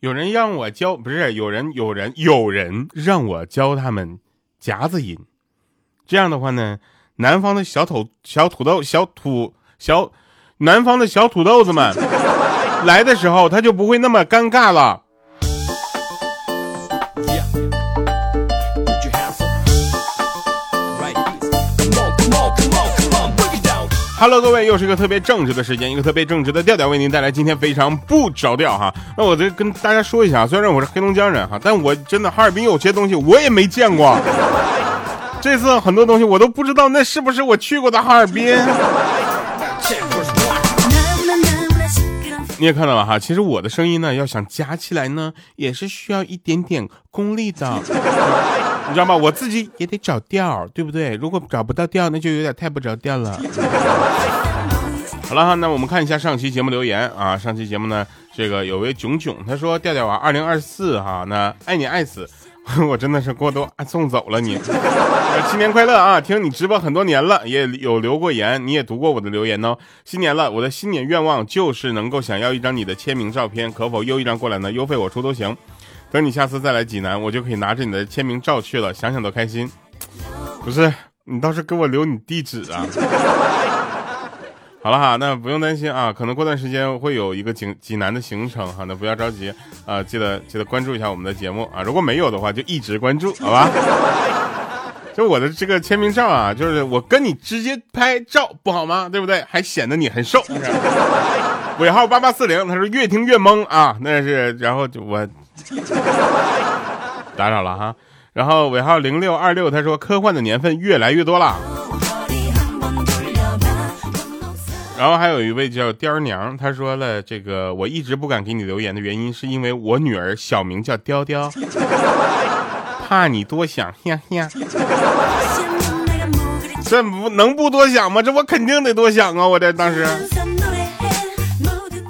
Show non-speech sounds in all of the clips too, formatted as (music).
有人让我教，不是有人有人有人让我教他们夹子音。这样的话呢，南方的小土小土豆小土小，南方的小土豆子们来的时候，他就不会那么尴尬了。Hello，各位，又是一个特别正直的时间，一个特别正直的调调，为您带来今天非常不着调哈。那我再跟大家说一下，虽然我是黑龙江人哈，但我真的哈尔滨有些东西我也没见过。这次很多东西我都不知道，那是不是我去过的哈尔滨？你也看到了哈，其实我的声音呢，要想夹起来呢，也是需要一点点功力的，你知道吗？我自己也得找调，对不对？如果找不到调，那就有点太不着调了。(laughs) 好了哈，那我们看一下上期节目留言啊。上期节目呢，这个有位囧囧，他说调调啊，二零二四哈，那爱你爱死。(laughs) 我真的是给我都送走了你，新年快乐啊！听你直播很多年了，也有留过言，你也读过我的留言哦。新年了，我的新年愿望就是能够想要一张你的签名照片，可否邮一张过来呢？邮费我出都行。等你下次再来济南，我就可以拿着你的签名照去了，想想都开心。不是，你倒是给我留你地址啊。(laughs) 好了哈，那不用担心啊，可能过段时间会有一个济济南的行程哈，那不要着急啊，记得记得关注一下我们的节目啊，如果没有的话就一直关注，好吧？就我的这个签名照啊，就是我跟你直接拍照不好吗？对不对？还显得你很瘦。(laughs) 尾号八八四零，他说越听越懵啊，那是然后就我 (laughs) 打扰了哈，然后尾号零六二六，他说科幻的年份越来越多了。然后还有一位叫雕娘，她说了这个我一直不敢给你留言的原因，是因为我女儿小名叫雕雕，(laughs) 怕你多想，呀呀。这不能不多想吗？这我肯定得多想啊！我这当时。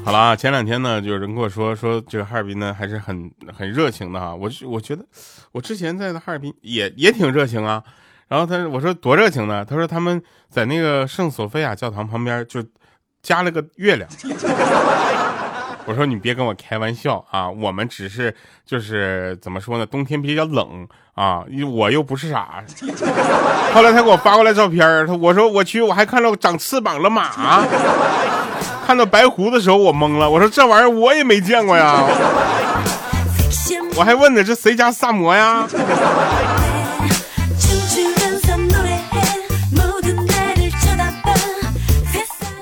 好了，前两天呢，就有人跟我说说这个哈尔滨呢还是很很热情的哈。我我觉得我之前在的哈尔滨也也挺热情啊。然后他我说多热情呢？他说他们在那个圣索菲亚教堂旁边就。加了个月亮，(laughs) 我说你别跟我开玩笑啊，我们只是就是怎么说呢，冬天比较冷啊，我又不是傻。后来他给我发过来照片，他我说我去，我还看到长翅膀了马，看到白胡的时候我懵了，我说这玩意儿我也没见过呀，(laughs) 我还问呢，这谁家萨摩呀？(laughs)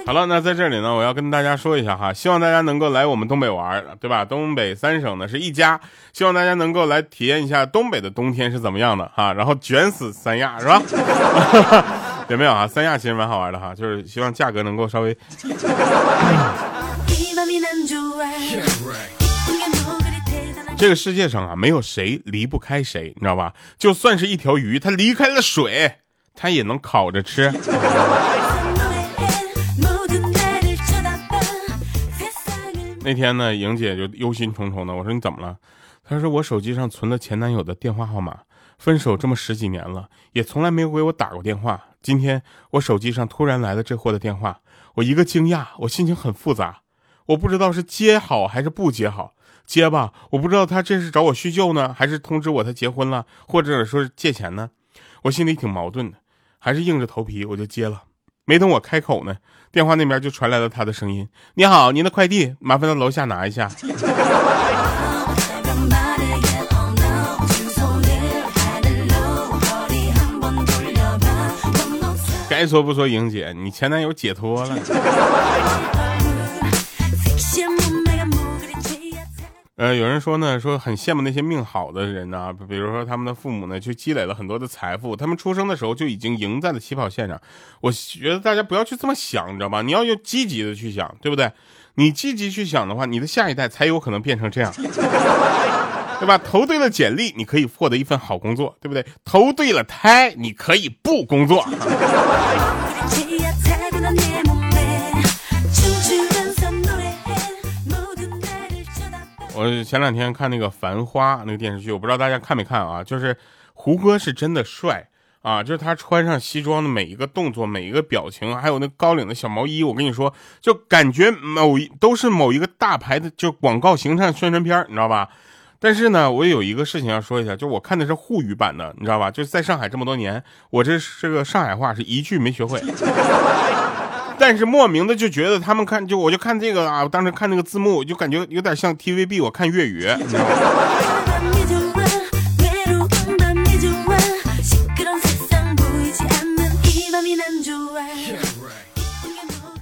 好了，那在这里呢，我要跟大家说一下哈，希望大家能够来我们东北玩，对吧？东北三省呢是一家，希望大家能够来体验一下东北的冬天是怎么样的哈，然后卷死三亚是吧？(laughs) (laughs) 有没有啊？三亚其实蛮好玩的哈，就是希望价格能够稍微。(laughs) 这个世界上啊，没有谁离不开谁，你知道吧？就算是一条鱼，它离开了水，它也能烤着吃。(laughs) 那天呢，莹姐就忧心忡忡的。我说你怎么了？她说我手机上存了前男友的电话号码，分手这么十几年了，也从来没有给我打过电话。今天我手机上突然来了这货的电话，我一个惊讶，我心情很复杂，我不知道是接好还是不接好。接吧，我不知道他这是找我叙旧呢，还是通知我他结婚了，或者说是借钱呢？我心里挺矛盾的，还是硬着头皮我就接了。没等我开口呢，电话那边就传来了他的声音：“你好，您的快递，麻烦到楼下拿一下。” (laughs) 该说不说，莹姐，你前男友解脱了。(laughs) 呃，有人说呢，说很羡慕那些命好的人呢，比如说他们的父母呢，就积累了很多的财富，他们出生的时候就已经赢在了起跑线上。我觉得大家不要去这么想，你知道吧？你要用积极的去想，对不对？你积极去想的话，你的下一代才有可能变成这样，对吧？投对了简历，你可以获得一份好工作，对不对？投对了胎，你可以不工作。(laughs) 我前两天看那个《繁花》那个电视剧，我不知道大家看没看啊？就是胡歌是真的帅啊，就是他穿上西装的每一个动作、每一个表情，还有那高领的小毛衣，我跟你说，就感觉某一都是某一个大牌的就广告形象宣传片，你知道吧？但是呢，我有一个事情要说一下，就我看的是沪语版的，你知道吧？就是在上海这么多年，我这这个上海话是一句没学会，(laughs) 但是莫名的就觉得他们看就我就看这个啊，我当时看那个字幕，就感觉有点像 TVB，我看粤语，你知道吗？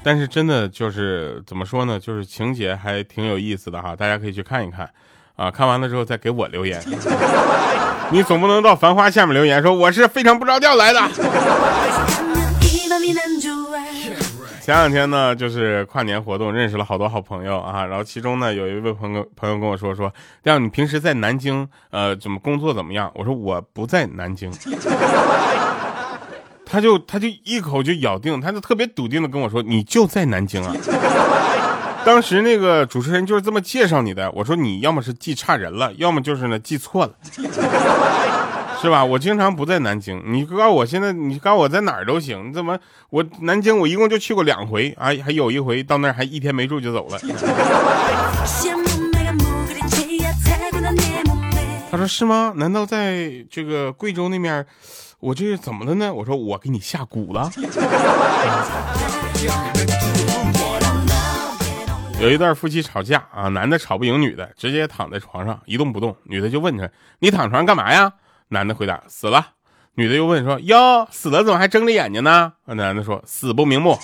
但是真的就是怎么说呢？就是情节还挺有意思的哈，大家可以去看一看。啊，看完了之后再给我留言。(laughs) 你总不能到繁花下面留言说我是非常不着调来的。前两天呢，就是跨年活动，认识了好多好朋友啊。然后其中呢，有一位朋友朋友跟我说说，这样你平时在南京呃怎么工作怎么样？我说我不在南京。他就他就一口就咬定，他就特别笃定的跟我说，你就在南京啊。当时那个主持人就是这么介绍你的，我说你要么是记差人了，要么就是呢记错了，(laughs) 是吧？我经常不在南京，你告诉我现在，你告诉我在哪儿都行。你怎么我南京我一共就去过两回啊？还有一回到那儿还一天没住就走了。他说是吗？难道在这个贵州那面，我这是怎么的呢？我说我给你下蛊了。(laughs) 有一对夫妻吵架啊，男的吵不赢女的，直接躺在床上一动不动。女的就问他：“你躺床上干嘛呀？”男的回答：“死了。”女的又问说：“哟，死了怎么还睁着眼睛呢？”那男的说：“死不瞑目。”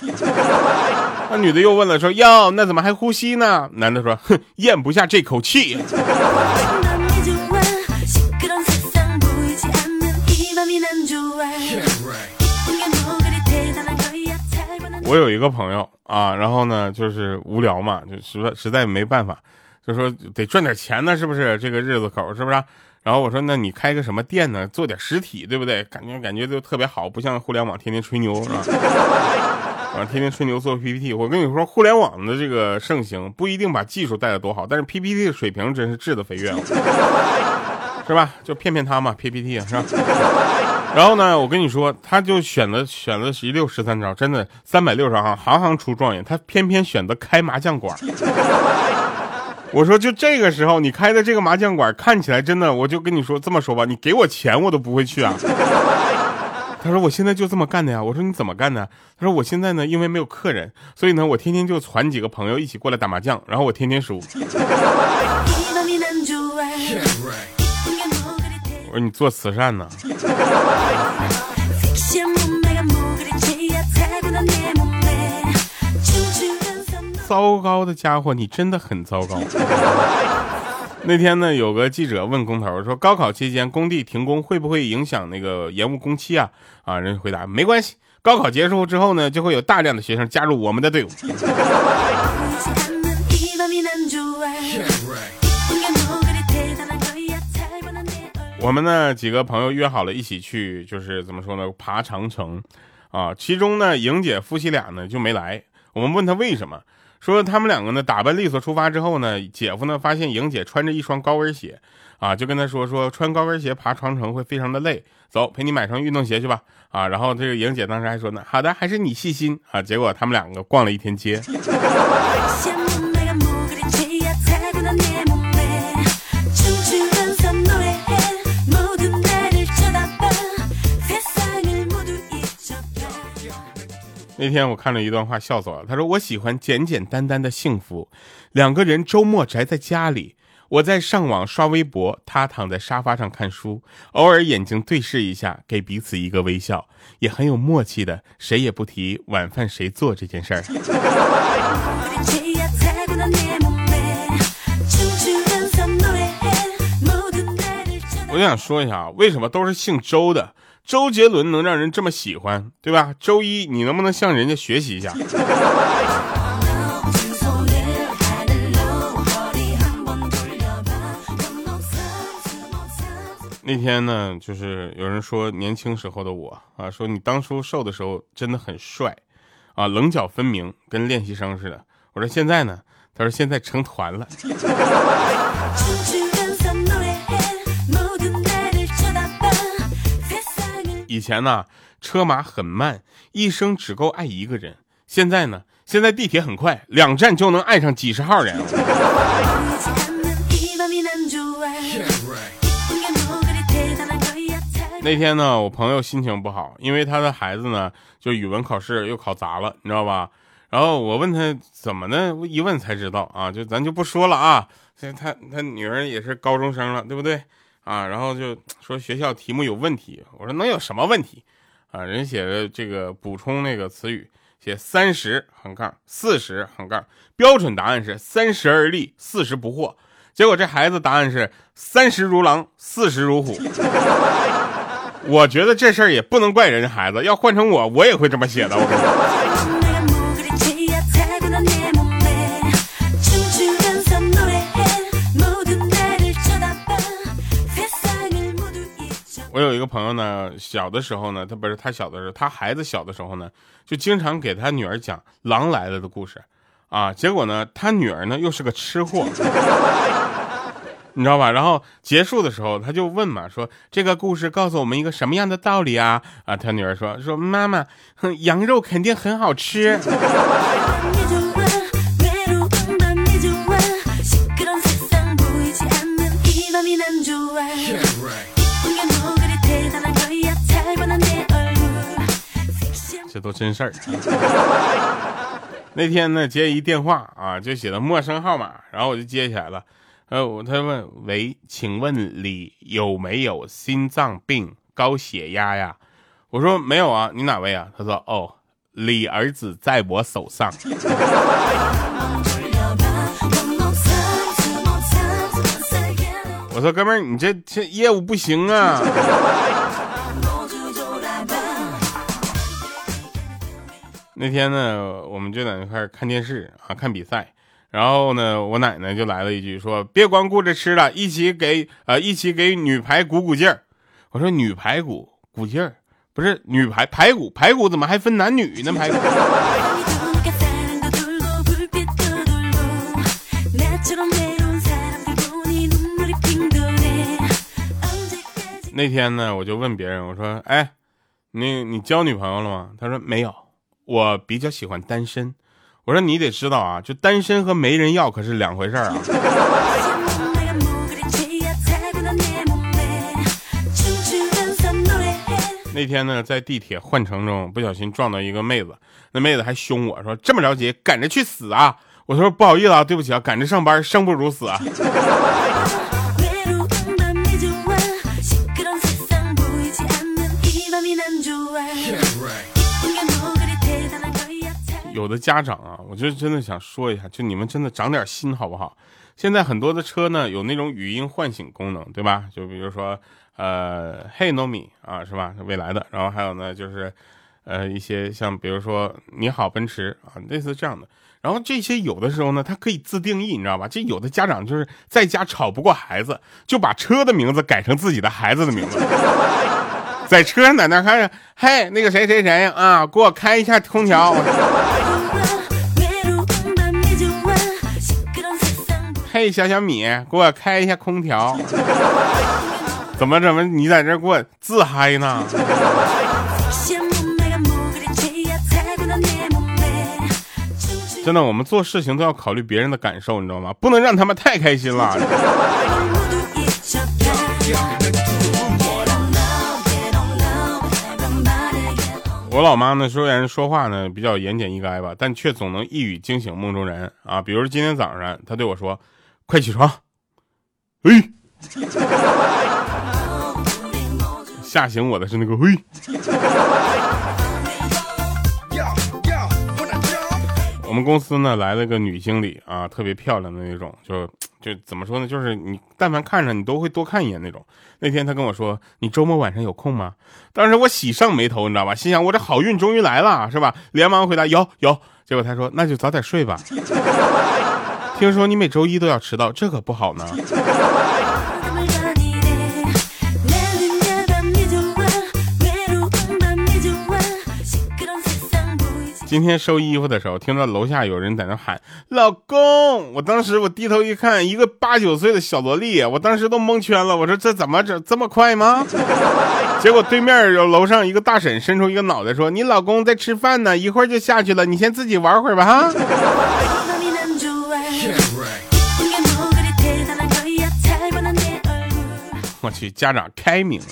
那女的又问了说：“哟，那怎么还呼吸呢？”男的说：“哼，咽不下这口气。(laughs) ”我有一个朋友啊，然后呢，就是无聊嘛，就实在实在没办法，就说得赚点钱呢，是不是？这个日子口是不是？然后我说，那你开个什么店呢？做点实体，对不对？感觉感觉就特别好，不像互联网天天吹牛，是吧？(laughs) 啊，天天吹牛做 PPT。我跟你说，互联网的这个盛行不一定把技术带的多好，但是 PPT 的水平真是质的飞跃，(laughs) 是吧？就骗骗他嘛，PPT 是吧？(laughs) 然后呢，我跟你说，他就选择选择一六十三招，真的三百六十行，行行出状元。他偏偏选择开麻将馆。(laughs) 我说，就这个时候你开的这个麻将馆，看起来真的，我就跟你说这么说吧，你给我钱我都不会去啊。(laughs) 他说我现在就这么干的呀。我说你怎么干的？他说我现在呢，因为没有客人，所以呢，我天天就攒几个朋友一起过来打麻将，然后我天天输。我说你做慈善呢？(laughs) 糟糕的家伙，你真的很糟糕。(laughs) 那天呢，有个记者问工头说：“高考期间工地停工会不会影响那个延误工期啊？”啊，人回答：“没关系，高考结束之后呢，就会有大量的学生加入我们的队伍。” (laughs) 我们呢几个朋友约好了一起去，就是怎么说呢，爬长城，啊，其中呢莹姐夫妻俩呢就没来。我们问他为什么，说他们两个呢打扮利索出发之后呢，姐夫呢发现莹姐穿着一双高跟鞋，啊，就跟他说说穿高跟鞋爬长城会非常的累，走，陪你买双运动鞋去吧，啊，然后这个莹姐当时还说呢，好的，还是你细心啊。结果他们两个逛了一天街。(laughs) 那天我看了一段话，笑死了。他说：“我喜欢简简单单的幸福，两个人周末宅在家里，我在上网刷微博，他躺在沙发上看书，偶尔眼睛对视一下，给彼此一个微笑，也很有默契的，谁也不提晚饭谁做这件事儿。(laughs) ”我就想说一下啊，为什么都是姓周的？周杰伦能让人这么喜欢，对吧？周一，你能不能向人家学习一下？那天呢，就是有人说年轻时候的我啊，说你当初瘦的时候真的很帅，啊，棱角分明，跟练习生似的。我说现在呢？他说现在成团了。(laughs) 前呢，车马很慢，一生只够爱一个人。现在呢，现在地铁很快，两站就能爱上几十号人。那天呢，我朋友心情不好，因为他的孩子呢，就语文考试又考砸了，你知道吧？然后我问他怎么呢？一问才知道啊，就咱就不说了啊。这他他女儿也是高中生了，对不对啊？然后就说学校题目有问题。我说能有什么问题啊？人写的这个补充那个词语，写三十横杠四十横杠，标准答案是三十而立，四十不惑。结果这孩子答案是三十如狼，四十如虎。(laughs) 我觉得这事儿也不能怪人家孩子，要换成我，我也会这么写的。我跟你说。我有一个朋友呢，小的时候呢，他不是他小的时候，他孩子小的时候呢，就经常给他女儿讲狼来了的故事，啊，结果呢，他女儿呢又是个吃货，(laughs) 你知道吧？然后结束的时候，他就问嘛，说这个故事告诉我们一个什么样的道理啊？啊，他女儿说说妈妈，羊肉肯定很好吃。(laughs) 这都真事儿。那天呢，接一电话啊，就写的陌生号码，然后我就接起来了。呃，我他问：“喂，请问李有没有心脏病、高血压呀？”我说：“没有啊，你哪位啊？”他说：“哦，李儿子在我手上。”我说：“哥们儿，你这这业务不行啊。”那天呢，我们就在那块看电视啊，看比赛。然后呢，我奶奶就来了一句说：“别光顾着吃了，一起给呃，一起给女排鼓鼓劲儿。”我说：“女排鼓鼓劲儿，不是女排排骨排骨怎么还分男女呢？排骨。”那天呢，我就问别人，我说：“哎，你你交女朋友了吗？”他说：“没有。”我比较喜欢单身，我说你得知道啊，就单身和没人要可是两回事儿啊。那天呢，在地铁换乘中不小心撞到一个妹子，那妹子还凶我说：“这么着急，赶着去死啊！”我说：“不好意思啊，对不起啊，赶着上班，生不如死啊。”有的家长啊，我就真的想说一下，就你们真的长点心好不好？现在很多的车呢有那种语音唤醒功能，对吧？就比如说，呃，Hey Nomi 啊，是吧？未来的。然后还有呢，就是，呃，一些像比如说你好奔驰啊，类似这样的。然后这些有的时候呢，它可以自定义，你知道吧？这有的家长就是在家吵不过孩子，就把车的名字改成自己的孩子的名字，在车上在那看着，嘿，那个谁谁谁啊，给我开一下空调。嘿，小小米，给我开一下空调。怎么怎么，你在这给我自嗨呢？真的，我们做事情都要考虑别人的感受，你知道吗？不能让他们太开心了。我老妈呢，虽然说话呢比较言简意赅吧，但却总能一语惊醒梦中人啊。比如今天早上，她对我说。快起床！哎，(laughs) 吓醒我的是那个嘿。我们公司呢来了个女经理啊，特别漂亮的那种，就就怎么说呢，就是你但凡看着你都会多看一眼那种。那天她跟我说：“你周末晚上有空吗？”当时我喜上眉头，你知道吧？心想我这好运终于来了，是吧？连忙回答：“有有。”结果她说：“那就早点睡吧。”听说你每周一都要迟到，这可不好呢。今天收衣服的时候，听到楼下有人在那喊“老公”，我当时我低头一看，一个八九岁的小萝莉，我当时都蒙圈了。我说这怎么整这么快吗？结果对面有楼上一个大婶伸出一个脑袋说：“你老公在吃饭呢，一会儿就下去了，你先自己玩会儿吧哈。”我去，家长开明了。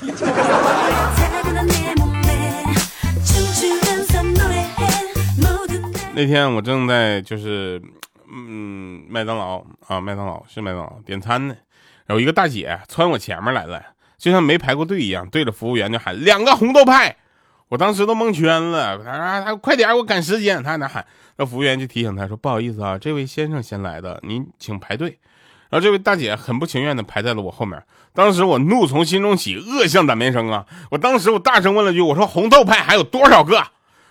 那天我正在就是嗯麦当劳啊麦当劳是麦当劳点餐呢，然后一个大姐窜我前面来了，就像没排过队一样，对着服务员就喊两个红豆派，我当时都蒙圈了，他说他快点，我赶时间，他在那喊，那服务员就提醒他说不好意思啊，这位先生先来的，您请排队。然后这位大姐很不情愿的排在了我后面，当时我怒从心中起，恶向胆边生啊！我当时我大声问了句，我说红豆派还有多少个？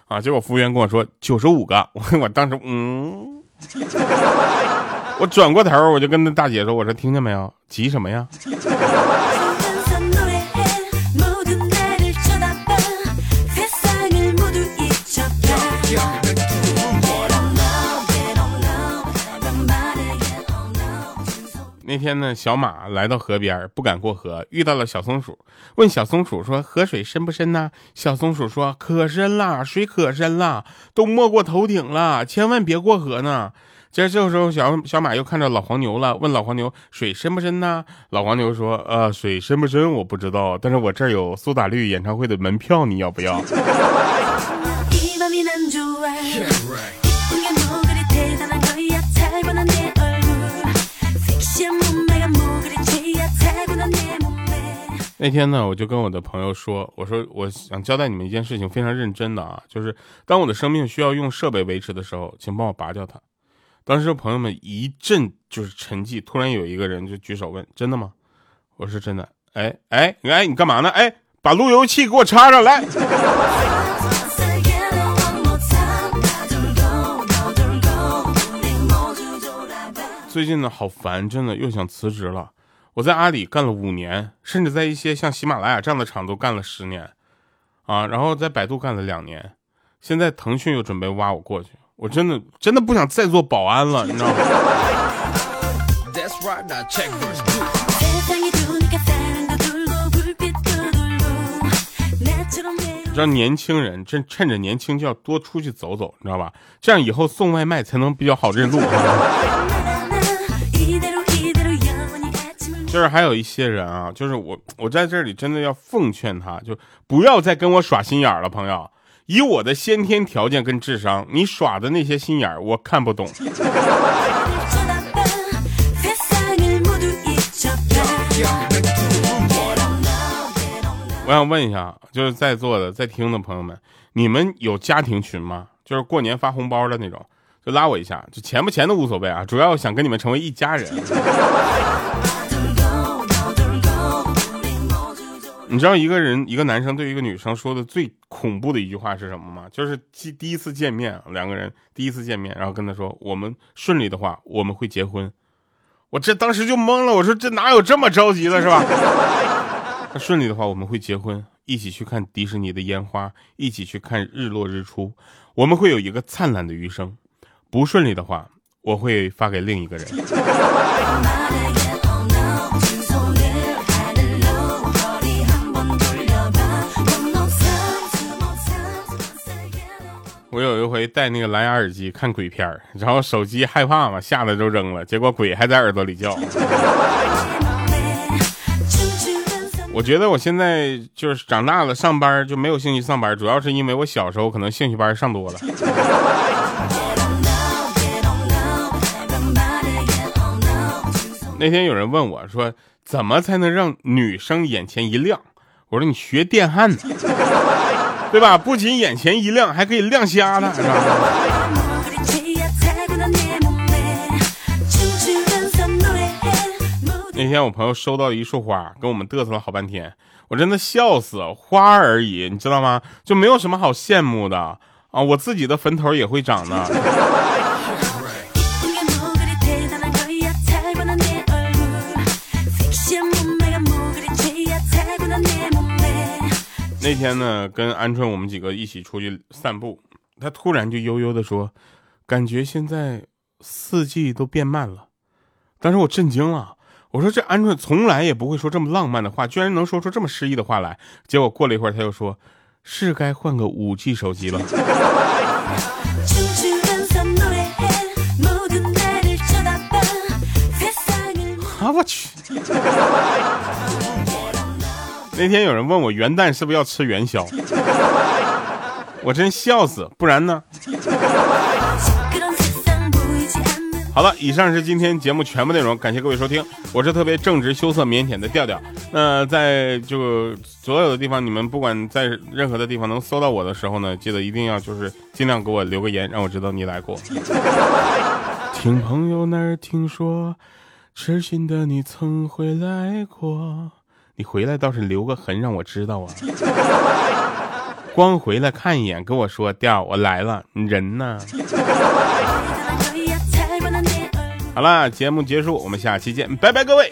啊！结果服务员跟我说九十五个，我 (laughs) 我当时嗯，(laughs) 我转过头我就跟那大姐说：“我说听见没有？急什么呀？”那天呢，小马来到河边，不敢过河，遇到了小松鼠，问小松鼠说：“河水深不深呢？”小松鼠说：“可深了，水可深了，都没过头顶了，千万别过河呢。”这这时候，小小马又看着老黄牛了，问老黄牛：“水深不深呢？”老黄牛说：“呃，水深不深我不知道，但是我这儿有苏打绿演唱会的门票，你要不要？” (laughs) 那天呢，我就跟我的朋友说：“我说我想交代你们一件事情，非常认真的啊，就是当我的生命需要用设备维持的时候，请帮我拔掉它。”当时朋友们一阵就是沉寂，突然有一个人就举手问：“真的吗？”我说：“真的。”哎哎哎，你干嘛呢？哎，把路由器给我插上来。最近呢，好烦，真的又想辞职了。我在阿里干了五年，甚至在一些像喜马拉雅这样的厂都干了十年，啊，然后在百度干了两年，现在腾讯又准备挖我过去，我真的真的不想再做保安了，你知道吗？让年轻人趁趁着年轻就要多出去走走，你知道吧？这样以后送外卖才能比较好认路。就是还有一些人啊，就是我，我在这里真的要奉劝他，就不要再跟我耍心眼了，朋友。以我的先天条件跟智商，你耍的那些心眼儿我看不懂。我想问一下，就是在座的、在听的朋友们，你们有家庭群吗？就是过年发红包的那种，就拉我一下，就钱不钱都无所谓啊，主要想跟你们成为一家人。你知道一个人一个男生对一个女生说的最恐怖的一句话是什么吗？就是第第一次见面，两个人第一次见面，然后跟他说我们顺利的话我们会结婚。我这当时就懵了，我说这哪有这么着急的，是吧？(laughs) 他顺利的话我们会结婚，一起去看迪士尼的烟花，一起去看日落日出，我们会有一个灿烂的余生。不顺利的话，我会发给另一个人。(laughs) 我有一回戴那个蓝牙耳机看鬼片然后手机害怕嘛，吓得就扔了，结果鬼还在耳朵里叫。我觉得我现在就是长大了，上班就没有兴趣上班，主要是因为我小时候可能兴趣班上多了。那天有人问我说，怎么才能让女生眼前一亮？我说你学电焊呢。对吧？不仅眼前一亮，还可以亮瞎了。那天我朋友收到一束花，跟我们嘚瑟了好半天，我真的笑死。花而已，你知道吗？就没有什么好羡慕的啊！我自己的坟头也会长的。那天呢，跟鹌鹑我们几个一起出去散步，他突然就悠悠的说：“感觉现在四季都变慢了。”当时我震惊了，我说：“这鹌鹑从来也不会说这么浪漫的话，居然能说出这么诗意的话来。”结果过了一会儿，他又说：“是该换个五 G 手机了。(laughs) ”啊，我去！那天有人问我元旦是不是要吃元宵，(laughs) 我真笑死，不然呢？好了，以上是今天节目全部内容，感谢各位收听，我是特别正直、羞涩、腼腆的调调。那在就所有的地方，你们不管在任何的地方能搜到我的时候呢，记得一定要就是尽量给我留个言，让我知道你来过。(laughs) 听朋友那儿听说，痴心的你曾回来过。你回来倒是留个痕让我知道啊！(laughs) 光回来看一眼跟我说调我来了，你人呢？好了，节目结束，我们下期见，拜拜各位。